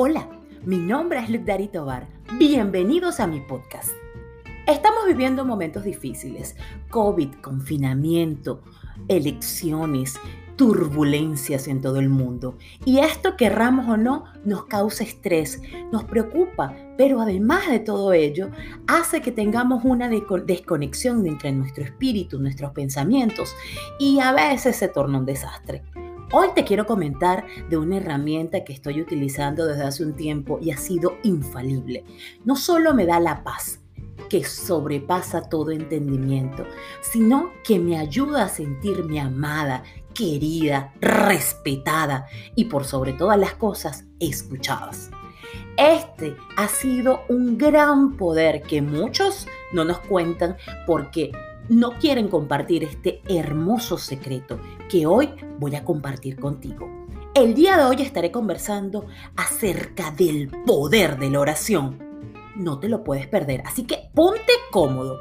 Hola, mi nombre es Dari Tobar. Bienvenidos a mi podcast. Estamos viviendo momentos difíciles. COVID, confinamiento, elecciones, turbulencias en todo el mundo. Y esto, querramos o no, nos causa estrés, nos preocupa, pero además de todo ello, hace que tengamos una desconexión entre nuestro espíritu, nuestros pensamientos, y a veces se torna un desastre. Hoy te quiero comentar de una herramienta que estoy utilizando desde hace un tiempo y ha sido infalible. No solo me da la paz, que sobrepasa todo entendimiento, sino que me ayuda a sentirme amada, querida, respetada y por sobre todas las cosas escuchadas. Este ha sido un gran poder que muchos no nos cuentan porque no quieren compartir este hermoso secreto que hoy voy a compartir contigo. El día de hoy estaré conversando acerca del poder de la oración. No te lo puedes perder, así que ponte cómodo.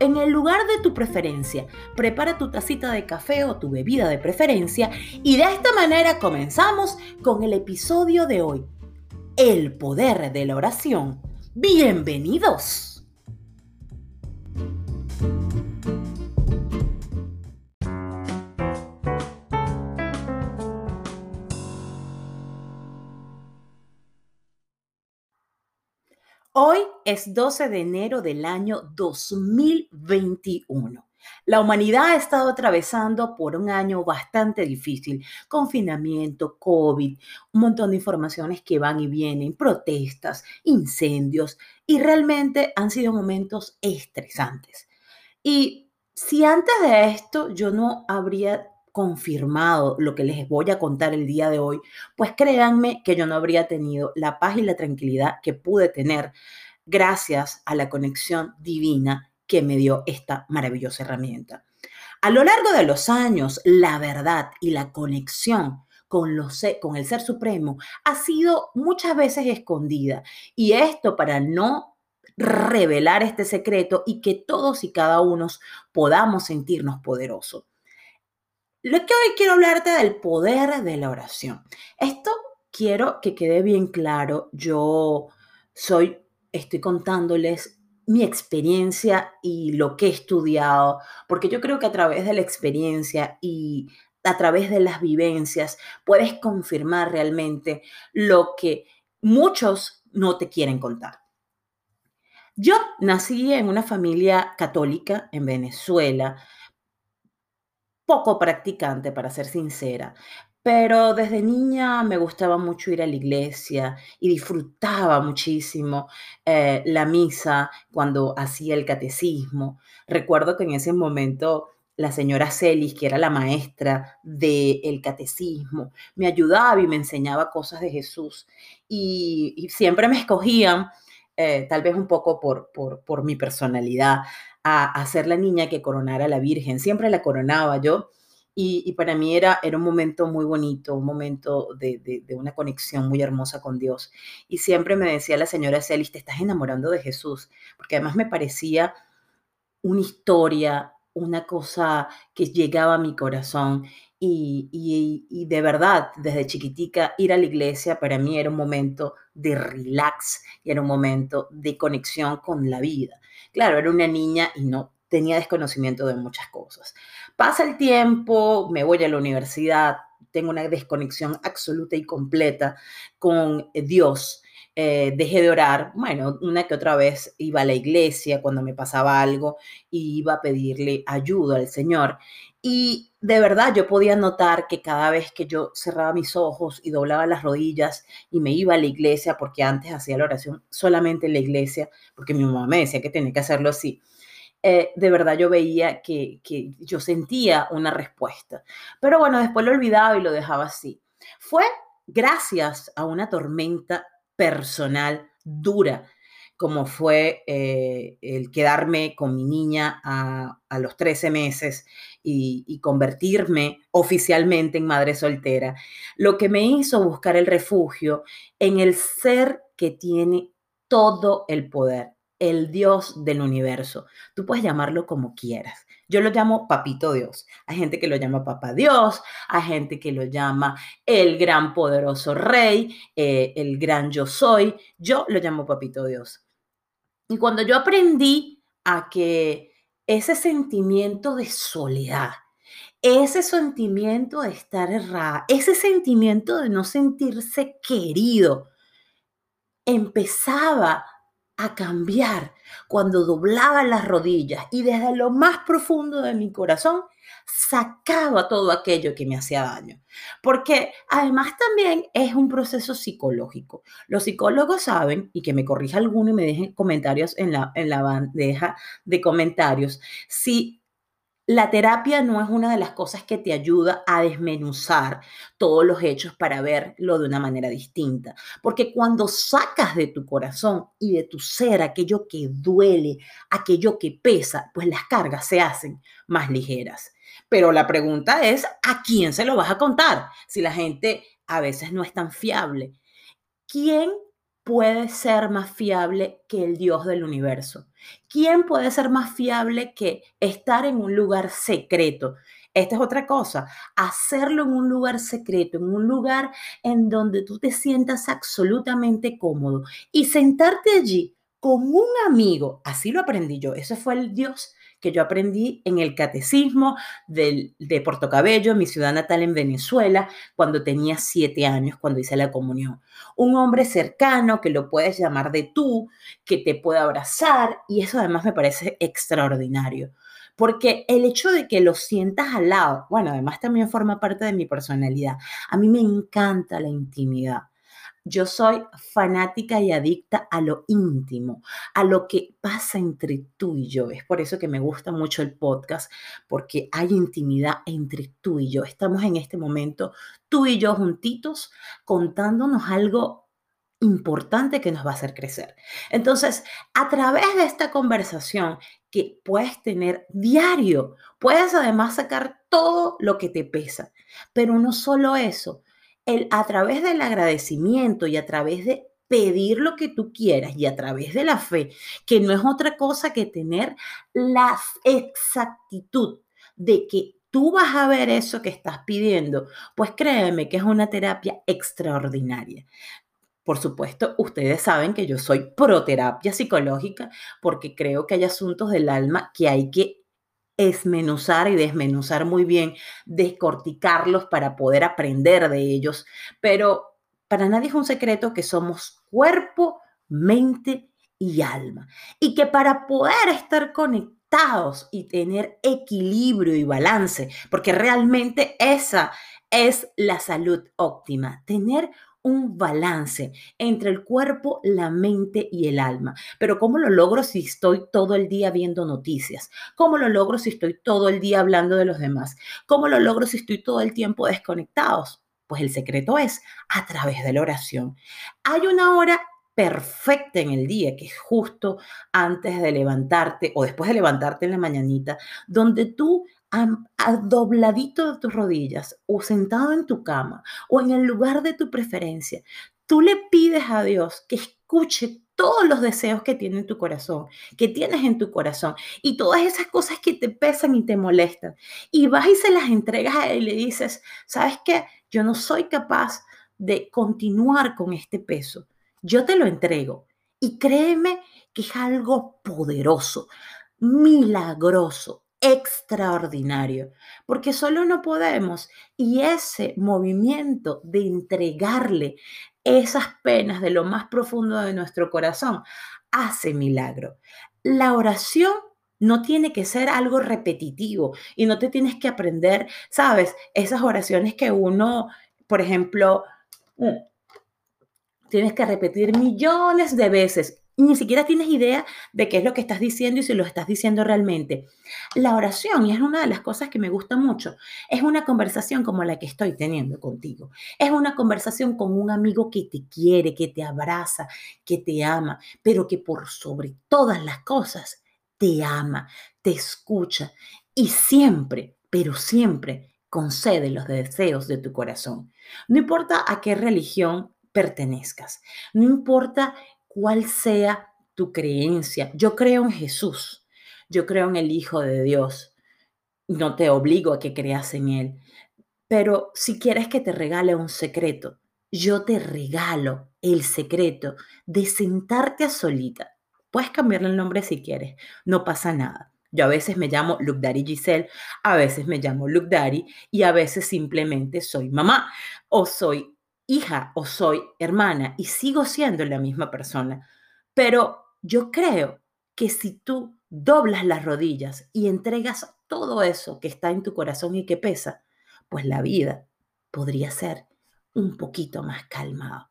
En el lugar de tu preferencia, prepara tu tacita de café o tu bebida de preferencia y de esta manera comenzamos con el episodio de hoy. El poder de la oración. Bienvenidos. Hoy es 12 de enero del año 2021. La humanidad ha estado atravesando por un año bastante difícil, confinamiento, COVID, un montón de informaciones que van y vienen, protestas, incendios, y realmente han sido momentos estresantes. Y si antes de esto yo no habría confirmado lo que les voy a contar el día de hoy, pues créanme que yo no habría tenido la paz y la tranquilidad que pude tener gracias a la conexión divina que me dio esta maravillosa herramienta. A lo largo de los años, la verdad y la conexión con, los, con el Ser Supremo ha sido muchas veces escondida. Y esto para no revelar este secreto y que todos y cada uno podamos sentirnos poderosos. Lo que hoy quiero hablarte del poder de la oración. Esto quiero que quede bien claro. Yo soy, estoy contándoles mi experiencia y lo que he estudiado, porque yo creo que a través de la experiencia y a través de las vivencias puedes confirmar realmente lo que muchos no te quieren contar. Yo nací en una familia católica en Venezuela poco practicante, para ser sincera, pero desde niña me gustaba mucho ir a la iglesia y disfrutaba muchísimo eh, la misa cuando hacía el catecismo. Recuerdo que en ese momento la señora Celis, que era la maestra del catecismo, me ayudaba y me enseñaba cosas de Jesús. Y, siempre me escogían, eh, tal vez un poco por, por, por mi personalidad, a, ser la niña que coronara a la Virgen. Siempre la coronaba yo. Y, para mí era, era un momento muy bonito, un momento de, una conexión muy hermosa con Dios. Y siempre me decía la señora Celis, te estás enamorando de Jesús, porque además me parecía una historia, una cosa que llegaba a mi corazón. Y, de verdad, desde chiquitica, ir a la iglesia para mí era un momento de relax y era un momento de conexión con la vida. Claro, era una niña y no tenía desconocimiento de muchas cosas. Pasa el tiempo, me voy a la universidad, tengo una desconexión absoluta y completa con Dios. Eh, dejé de orar, bueno, una que otra vez iba a la iglesia cuando me pasaba algo y iba a pedirle ayuda al Señor. Y de verdad yo podía notar que cada vez que yo cerraba mis ojos y doblaba las rodillas y me iba a la iglesia, porque antes hacía la oración solamente en la iglesia, porque mi mamá me decía que tenía que hacerlo así, eh, de verdad yo veía que, que yo sentía una respuesta. Pero bueno, después lo olvidaba y lo dejaba así. Fue gracias a una tormenta personal dura como fue eh, el quedarme con mi niña a, los 13 meses y, convertirme oficialmente en madre soltera, lo que me hizo buscar el refugio en el ser que tiene todo el poder, el Dios del universo. Tú puedes llamarlo como quieras, Yo lo llamo papito Dios. Hay gente que lo llama papá Dios, hay gente que lo llama el gran poderoso rey, eh, el gran yo soy. Yo lo llamo papito Dios. Y cuando yo aprendí a que ese sentimiento de soledad, ese sentimiento de estar errada, ese sentimiento de no sentirse querido, empezaba a cambiar cuando doblaba las rodillas y desde lo más profundo de mi corazón sacaba todo aquello que me hacía daño. Porque además también es un proceso psicológico. Los psicólogos saben, y que me corrija alguno y me dejen comentarios en la, en la bandeja de comentarios, si la terapia no es una de las cosas que te ayuda a desmenuzar todos los hechos para verlo de una manera distinta. Porque cuando sacas de tu corazón y de tu ser aquello que duele, aquello que pesa, pues las cargas se hacen más ligeras. Pero la pregunta es, ¿a quién se lo vas a contar? Si la gente a veces no es tan fiable. ¿Quién puede ser más fiable que el Dios del universo? ¿Quién puede ser más fiable que estar en un lugar secreto? Esta es otra cosa, hacerlo en un lugar secreto, en un lugar en donde tú te sientas absolutamente cómodo y sentarte allí con un amigo, así lo aprendí yo, ese fue el Dios que yo aprendí en el catecismo de Portocabello, mi ciudad natal en Venezuela, cuando tenía siete años, cuando hice la comunión. Un hombre cercano que lo puedes llamar de tú, que te puede abrazar, y eso además me parece extraordinario. Porque el hecho de que lo sientas al lado, bueno, además también forma parte de mi personalidad. A mí me encanta la intimidad. Yo soy fanática y adicta a lo íntimo, a lo que pasa entre tú y yo. Es por eso que me gusta mucho el podcast, porque hay intimidad entre tú y yo. Estamos en este momento, tú y yo juntitos, contándonos algo importante que nos va a hacer crecer. Entonces, a través de esta conversación que puedes tener diario, puedes además sacar todo lo que te pesa. Pero no solo eso, el, a través del agradecimiento y a través de pedir lo que tú quieras y a través de la fe, que no es otra cosa que tener la exactitud de que tú vas a ver eso que estás pidiendo, pues créeme que es una terapia extraordinaria. Por supuesto, ustedes saben que yo soy pro terapia psicológica porque creo que hay asuntos del alma que hay que esmenuzar y desmenuzar muy bien, descorticarlos para poder aprender de ellos, pero para nadie es un secreto que somos cuerpo, mente y alma, y que para poder estar conectados y tener equilibrio y balance, porque realmente esa es la salud óptima, tener un balance entre el cuerpo, la mente y el alma. Pero ¿cómo lo logro si estoy todo el día viendo noticias? ¿Cómo lo logro si estoy todo el día hablando de los demás? ¿Cómo lo logro si estoy todo el tiempo desconectados? Pues el secreto es a través de la oración. Hay una hora perfecta en el día, que es justo antes de levantarte o después de levantarte en la mañanita, donde tú dobladito de tus rodillas o sentado en tu cama o en el lugar de tu preferencia, tú le pides a Dios que escuche todos los deseos que tiene en tu corazón, que tienes en tu corazón y todas esas cosas que te pesan y te molestan. Y vas y se las entregas a él y le dices, ¿sabes qué? Yo no soy capaz de continuar con este peso. Yo te lo entrego. Y créeme que es algo poderoso, milagroso, extraordinario, porque solo no podemos. Y ese movimiento de entregarle esas penas de lo más profundo de nuestro corazón hace milagro. La oración no tiene que ser algo repetitivo y no te tienes que aprender, sabes, esas oraciones que uno, por ejemplo, mm, tienes que repetir millones de veces ni siquiera tienes idea de qué es lo que estás diciendo y si lo estás diciendo realmente. La oración, y es una de las cosas que me gusta mucho, es una conversación como la que estoy teniendo contigo. Es una conversación con un amigo que te quiere, que te abraza, que te ama, pero que por sobre todas las cosas te ama, te escucha y siempre, pero siempre concede los deseos de tu corazón. No importa a qué religión pertenezcas, no importa cuál sea tu creencia. Yo creo en Jesús, yo creo en el Hijo de Dios, no te obligo a que creas en Él. Pero si quieres que te regale un secreto, yo te regalo el secreto de sentarte a solita. Puedes cambiarle el nombre si quieres, no pasa nada. Yo a veces me llamo Daddy Giselle, a veces me llamo Daddy y a veces simplemente soy mamá o soy hija o soy hermana y sigo siendo la misma persona. Pero yo creo que si tú doblas las rodillas y entregas todo eso que está en tu corazón y que pesa, pues la vida podría ser un poquito más calmada.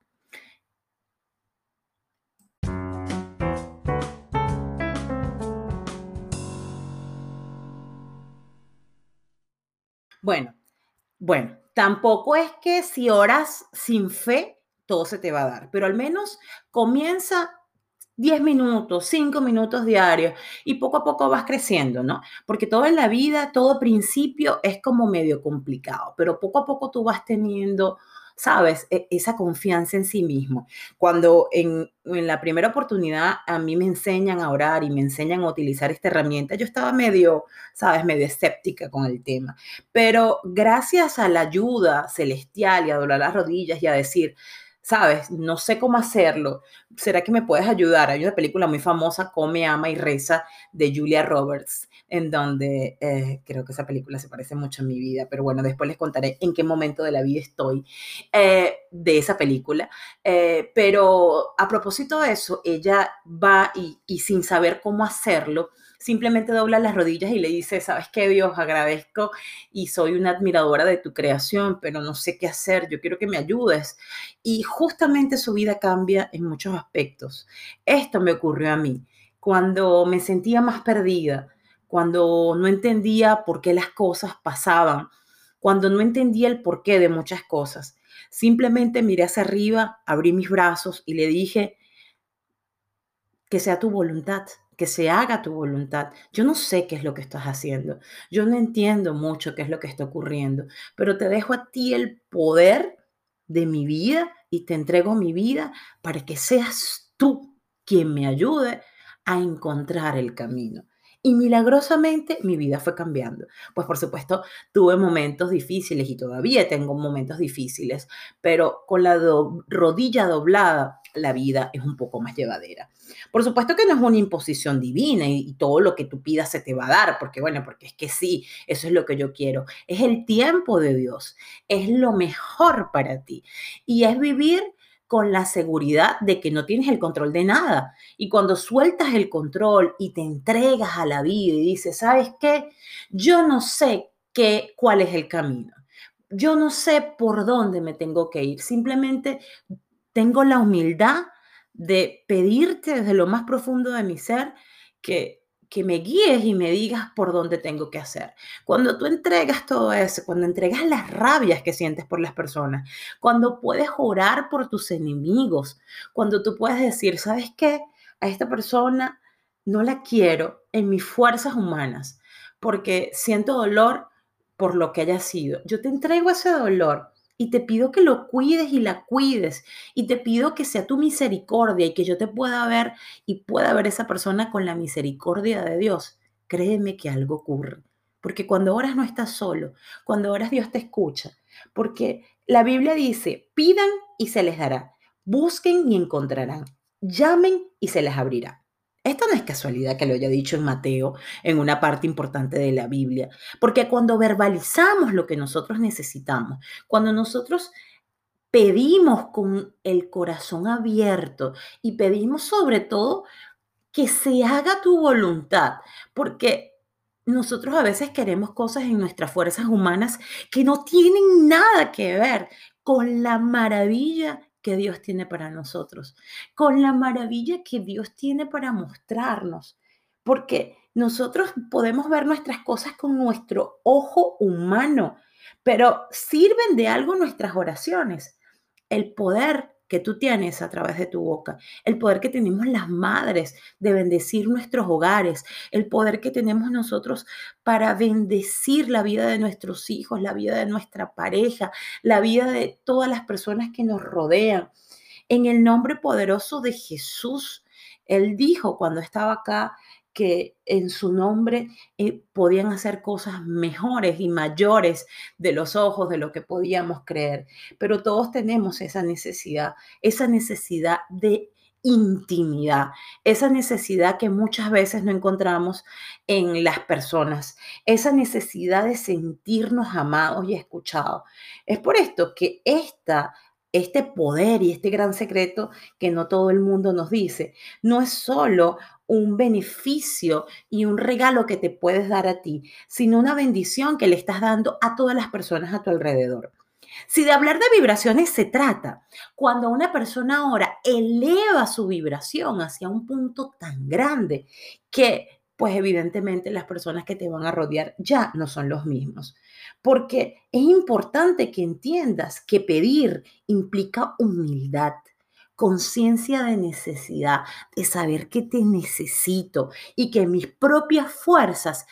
Bueno, bueno, tampoco es que si oras sin fe, todo se te va a dar, pero al menos comienza 10 minutos, 5 minutos diarios y poco a poco vas creciendo, ¿no? Porque todo en la vida, todo principio es como medio complicado, pero poco a poco tú vas teniendo, ¿sabes? E, esa confianza en sí mismo. Cuando en, en, la primera oportunidad a mí me enseñan a orar y me enseñan a utilizar esta herramienta, yo estaba medio, ¿sabes? Medio escéptica con el tema. Pero gracias a la ayuda celestial y a doblar las rodillas y a decir, ¿sabes? No sé cómo hacerlo. ¿Será que me puedes ayudar? Hay una película muy famosa, Come, Ama y Reza, de Julia Roberts, en donde eh, creo que esa película se parece mucho a mi vida, pero bueno, después les contaré en qué momento de la vida estoy eh, de esa película. Eh, pero a propósito de eso, ella va y, sin saber cómo hacerlo, simplemente dobla las rodillas y le dice, sabes qué, Dios, agradezco y soy una admiradora de tu creación, pero no sé qué hacer, yo quiero que me ayudes. Y justamente su vida cambia en muchos aspectos. Esto me ocurrió a mí cuando me sentía más perdida, cuando no entendía por qué las cosas pasaban, cuando no entendía el porqué de muchas cosas. Simplemente miré hacia arriba, abrí mis brazos y le dije, que sea tu voluntad que se haga tu voluntad. Yo no sé qué es lo que estás haciendo, yo no entiendo mucho qué es lo que está ocurriendo, pero te dejo a ti el poder de mi vida y te entrego mi vida para que seas tú quien me ayude a encontrar el camino. Y milagrosamente mi vida fue cambiando. Pues por supuesto tuve momentos difíciles y todavía tengo momentos difíciles, pero con la rodilla doblada la vida es un poco más llevadera. Por supuesto que no es una imposición divina y, todo lo que tú pidas se te va a dar, porque bueno, porque es que sí, eso es lo que yo quiero. Es el tiempo de Dios, es lo mejor para ti y es vivir con la seguridad de que no tienes el control de nada. Y cuando sueltas el control y te entregas a la vida y dices, ¿sabes qué? Yo no sé qué, cuál es el camino. Yo no sé por dónde me tengo que ir. Simplemente tengo la humildad de pedirte desde lo más profundo de mi ser que, que me guíes y me digas por dónde tengo que hacer. Cuando tú entregas todo eso, cuando entregas las rabias que sientes por las personas, cuando puedes orar por tus enemigos, cuando tú puedes decir, ¿sabes qué? A esta persona no la quiero en mis fuerzas humanas porque siento dolor por lo que haya sido. Yo te entrego ese dolor y te pido que lo cuides y la cuides y te pido que sea tu misericordia y que yo te pueda ver y pueda ver esa persona con la misericordia de Dios. Créeme que algo ocurre. Porque cuando oras no estás solo, cuando oras Dios te escucha. Porque la Biblia dice, pidan y se les dará, busquen y encontrarán, llamen y se les abrirá. Esto no es casualidad que lo haya dicho en Mateo, en una parte importante de la Biblia, porque cuando verbalizamos lo que nosotros necesitamos, cuando nosotros pedimos con el corazón abierto y pedimos sobre todo que se haga tu voluntad, porque nosotros a veces queremos cosas en nuestras fuerzas humanas que no tienen nada que ver con la maravilla que Dios tiene para nosotros, con la maravilla que Dios tiene para mostrarnos, porque nosotros podemos ver nuestras cosas con nuestro ojo humano, pero sirven de algo nuestras oraciones. El poder que tú tienes a través de tu boca, el poder que tenemos las madres de bendecir nuestros hogares, el poder que tenemos nosotros para bendecir la vida de nuestros hijos, la vida de nuestra pareja, la vida de todas las personas que nos rodean. En el nombre poderoso de Jesús, Él dijo cuando estaba acá que en su nombre eh, podían hacer cosas mejores y mayores de los ojos de lo que podíamos creer. Pero todos tenemos esa necesidad, esa necesidad de intimidad, esa necesidad que muchas veces no encontramos en las personas, esa necesidad de sentirnos amados y escuchados. Es por esto que esta este poder y este gran secreto que no todo el mundo nos dice. No es solo un beneficio y un regalo que te puedes dar a ti, sino una bendición que le estás dando a todas las personas a tu alrededor. Si de hablar de vibraciones se trata, cuando una persona ahora eleva su vibración hacia un punto tan grande que pues evidentemente las personas que te van a rodear ya no son los mismos. Porque es importante que entiendas que pedir implica humildad, conciencia de necesidad, de saber que te necesito y que mis propias fuerzas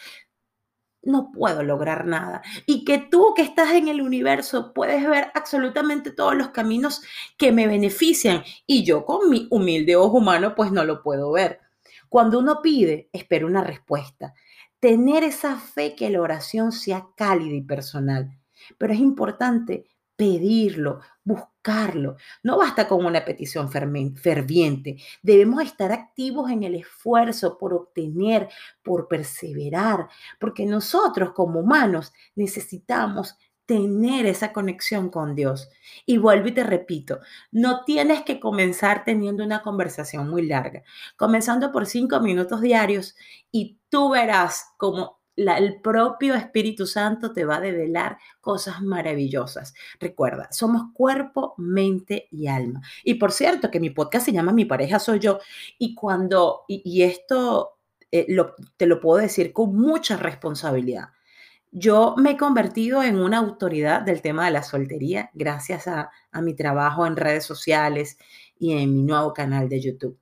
no puedo lograr nada. Y que tú que estás en el universo puedes ver absolutamente todos los caminos que me benefician y yo con mi humilde ojo humano pues no lo puedo ver. Cuando uno pide, espera una respuesta. Tener esa fe que la oración sea cálida y personal. Pero es importante pedirlo, buscarlo. No basta con una petición ferviente. Debemos estar activos en el esfuerzo por obtener, por perseverar, porque nosotros como humanos necesitamos tener esa conexión con Dios. Y vuelvo y te repito, no tienes que comenzar teniendo una conversación muy larga, comenzando por cinco minutos diarios y tú verás como el propio Espíritu Santo te va a develar cosas maravillosas. Recuerda, somos cuerpo, mente y alma. Y por cierto, que mi podcast se llama Mi pareja soy yo. Y cuando, y, esto eh, te lo puedo decir con mucha responsabilidad yo me he convertido en una autoridad del tema de la soltería gracias a, mi trabajo en redes sociales y en mi nuevo canal de YouTube.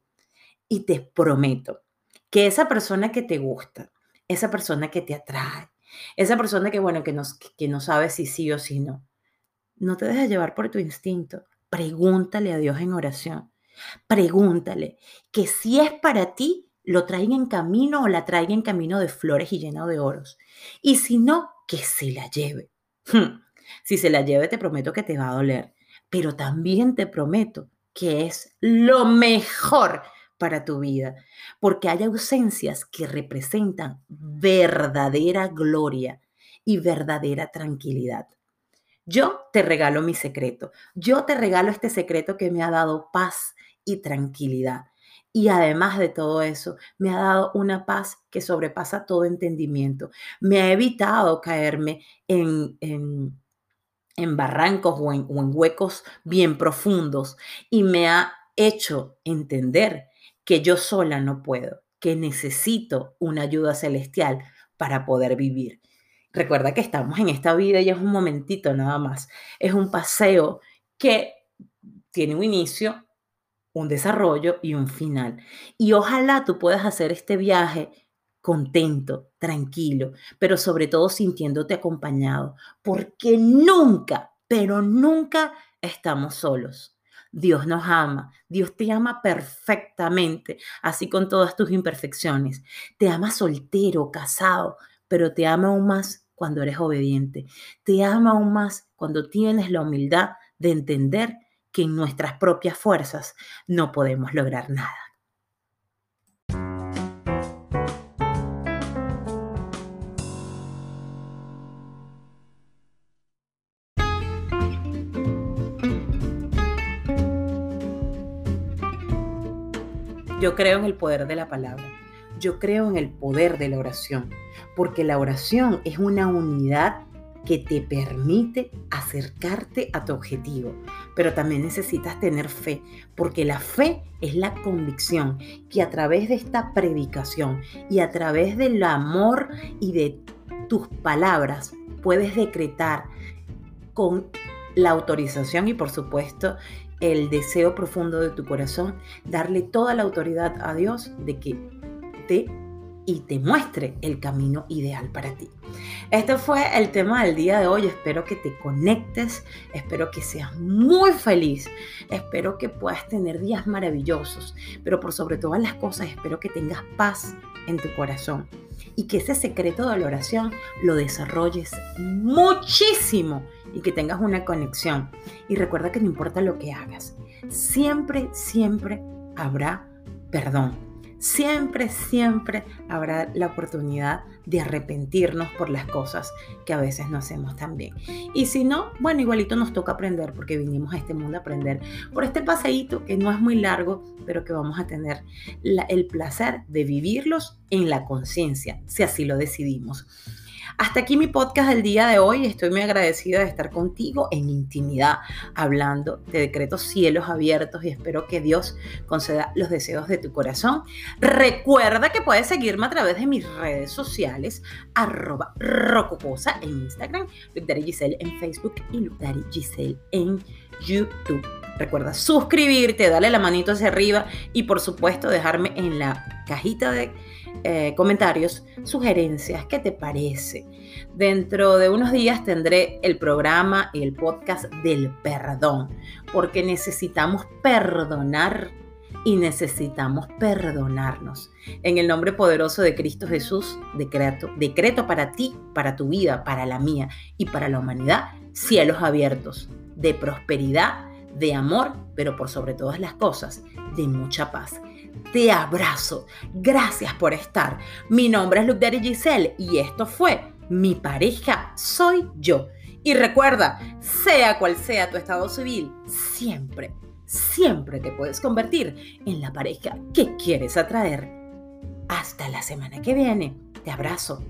Y te prometo que esa persona que te gusta, esa persona que te atrae, esa persona que, bueno, que no, que no sabe si sí o si no, no te dejes llevar por tu instinto. Pregúntale a Dios en oración. Pregúntale que si es para ti, lo traiga en camino o la traiga en camino de flores y lleno de oros. Y si no, que se la lleve. Hmm. Si se la lleve, te prometo que te va a doler, pero también te prometo que es lo mejor para tu vida, porque hay ausencias que representan verdadera gloria y verdadera tranquilidad. Yo te regalo mi secreto, yo te regalo este secreto que me ha dado paz y tranquilidad. Y además de todo eso, me ha dado una paz que sobrepasa todo entendimiento. Me ha evitado caerme en, en, barrancos o en, o en huecos bien profundos y me ha hecho entender que yo sola no puedo, que necesito una ayuda celestial para poder vivir. Recuerda que estamos en esta vida y es un momentito nada más. Es un paseo que tiene un inicio un desarrollo y un final. Y ojalá tú puedas hacer este viaje contento, tranquilo, pero sobre todo sintiéndote acompañado, porque nunca, pero nunca estamos solos. Dios nos ama, Dios te ama perfectamente, así con todas tus imperfecciones. Te ama soltero, casado, pero te ama aún más cuando eres obediente. Te ama aún más cuando tienes la humildad de entender que en nuestras propias fuerzas no podemos lograr nada. Yo creo en el poder de la palabra. Yo creo en el poder de la oración, porque la oración es una unidad que te permite acercarte a tu objetivo. Pero también necesitas tener fe, porque la fe es la convicción que a través de esta predicación y a través del amor y de tus palabras puedes decretar con la autorización y por supuesto el deseo profundo de tu corazón, darle toda la autoridad a Dios de que te y te muestre el camino ideal para ti. Este fue el tema del día de hoy. Espero que te conectes, espero que seas muy feliz, espero que puedas tener días maravillosos, pero por sobre todas las cosas espero que tengas paz en tu corazón y que ese secreto de la oración lo desarrolles muchísimo y que tengas una conexión. Y recuerda que no importa lo que hagas, siempre, siempre habrá perdón siempre, siempre habrá la oportunidad de arrepentirnos por las cosas que a veces no hacemos tan bien. Y si no, bueno, igualito nos toca aprender porque vinimos a este mundo a aprender por este paseíto que no es muy largo, pero que vamos a tener el placer de vivirlos en la conciencia, si así lo decidimos. Hasta aquí mi podcast del día de hoy. Estoy muy agradecida de estar contigo en intimidad, hablando de decretos cielos abiertos y espero que Dios conceda los deseos de tu corazón. Recuerda que puedes seguirme a través de mis redes sociales, arroba rococosa en Instagram, Lucdari Giselle en Facebook y Lucdari Giselle en YouTube. Recuerda suscribirte, darle la manito hacia arriba y por supuesto dejarme en la cajita de eh, comentarios, sugerencias, ¿qué te parece? Dentro de unos días tendré el programa y el podcast del perdón, porque necesitamos perdonar y necesitamos perdonarnos. En el nombre poderoso de Cristo Jesús, decreto, decreto para ti, para tu vida, para la mía y para la humanidad, cielos abiertos, de prosperidad, de amor, pero por sobre todas las cosas, de mucha paz te abrazo. Gracias por estar. Mi nombre es Luke Giselle y esto fue Mi pareja soy yo. Y recuerda, sea cual sea tu estado civil, siempre, siempre te puedes convertir en la pareja que quieres atraer. Hasta la semana que viene. Te abrazo.